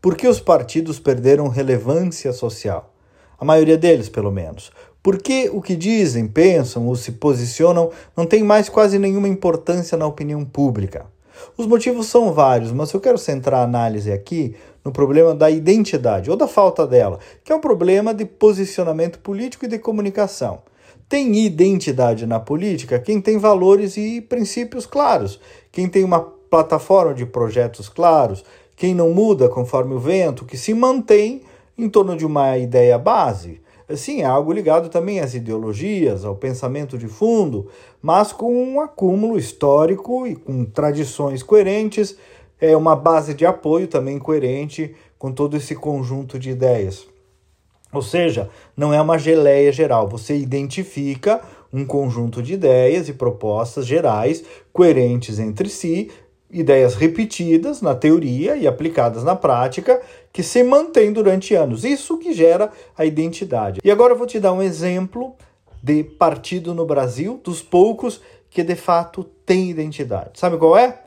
Por que os partidos perderam relevância social? A maioria deles, pelo menos. Por que o que dizem, pensam ou se posicionam não tem mais quase nenhuma importância na opinião pública? Os motivos são vários, mas eu quero centrar a análise aqui no problema da identidade ou da falta dela, que é um problema de posicionamento político e de comunicação. Tem identidade na política quem tem valores e princípios claros, quem tem uma plataforma de projetos claros, quem não muda conforme o vento, que se mantém em torno de uma ideia base. Sim, é algo ligado também às ideologias, ao pensamento de fundo, mas com um acúmulo histórico e com tradições coerentes, é uma base de apoio também coerente com todo esse conjunto de ideias. Ou seja, não é uma geleia geral, você identifica um conjunto de ideias e propostas gerais coerentes entre si, ideias repetidas na teoria e aplicadas na prática, que se mantêm durante anos. Isso que gera a identidade. E agora eu vou te dar um exemplo de partido no Brasil, dos poucos que de fato tem identidade. Sabe qual é?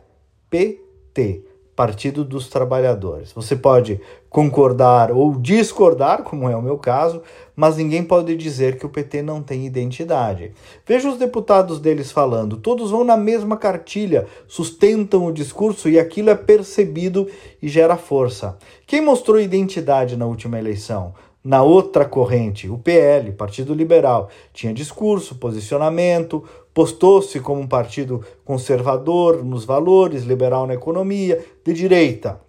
PT. Partido dos Trabalhadores. Você pode concordar ou discordar, como é o meu caso, mas ninguém pode dizer que o PT não tem identidade. Veja os deputados deles falando, todos vão na mesma cartilha, sustentam o discurso e aquilo é percebido e gera força. Quem mostrou identidade na última eleição? Na outra corrente, o PL, Partido Liberal, tinha discurso, posicionamento, postou-se como um partido conservador nos valores, liberal na economia, de direita.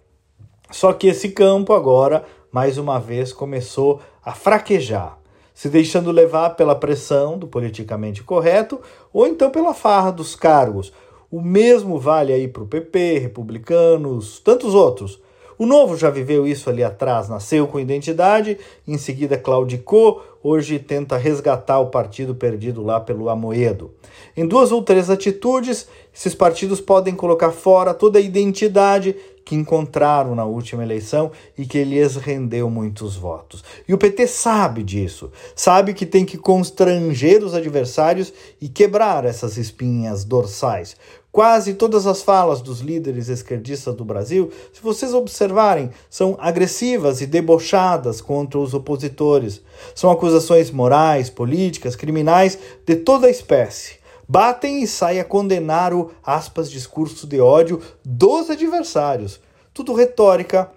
Só que esse campo agora, mais uma vez, começou a fraquejar, se deixando levar pela pressão do politicamente correto ou então pela farra dos cargos. O mesmo vale aí para o PP, republicanos, tantos outros. O Novo já viveu isso ali atrás, nasceu com identidade, em seguida claudicou, hoje tenta resgatar o partido perdido lá pelo Amoedo. Em duas ou três atitudes, esses partidos podem colocar fora toda a identidade que encontraram na última eleição e que lhes rendeu muitos votos. E o PT sabe disso, sabe que tem que constranger os adversários e quebrar essas espinhas dorsais. Quase todas as falas dos líderes esquerdistas do Brasil, se vocês observarem, são agressivas e debochadas contra os opositores. São acusações morais, políticas, criminais de toda a espécie. Batem e saem a condenar o aspas discurso de ódio dos adversários. Tudo retórica,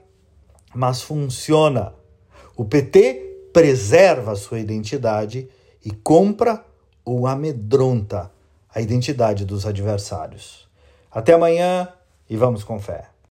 mas funciona. O PT preserva sua identidade e compra ou amedronta a identidade dos adversários. Até amanhã e vamos com fé.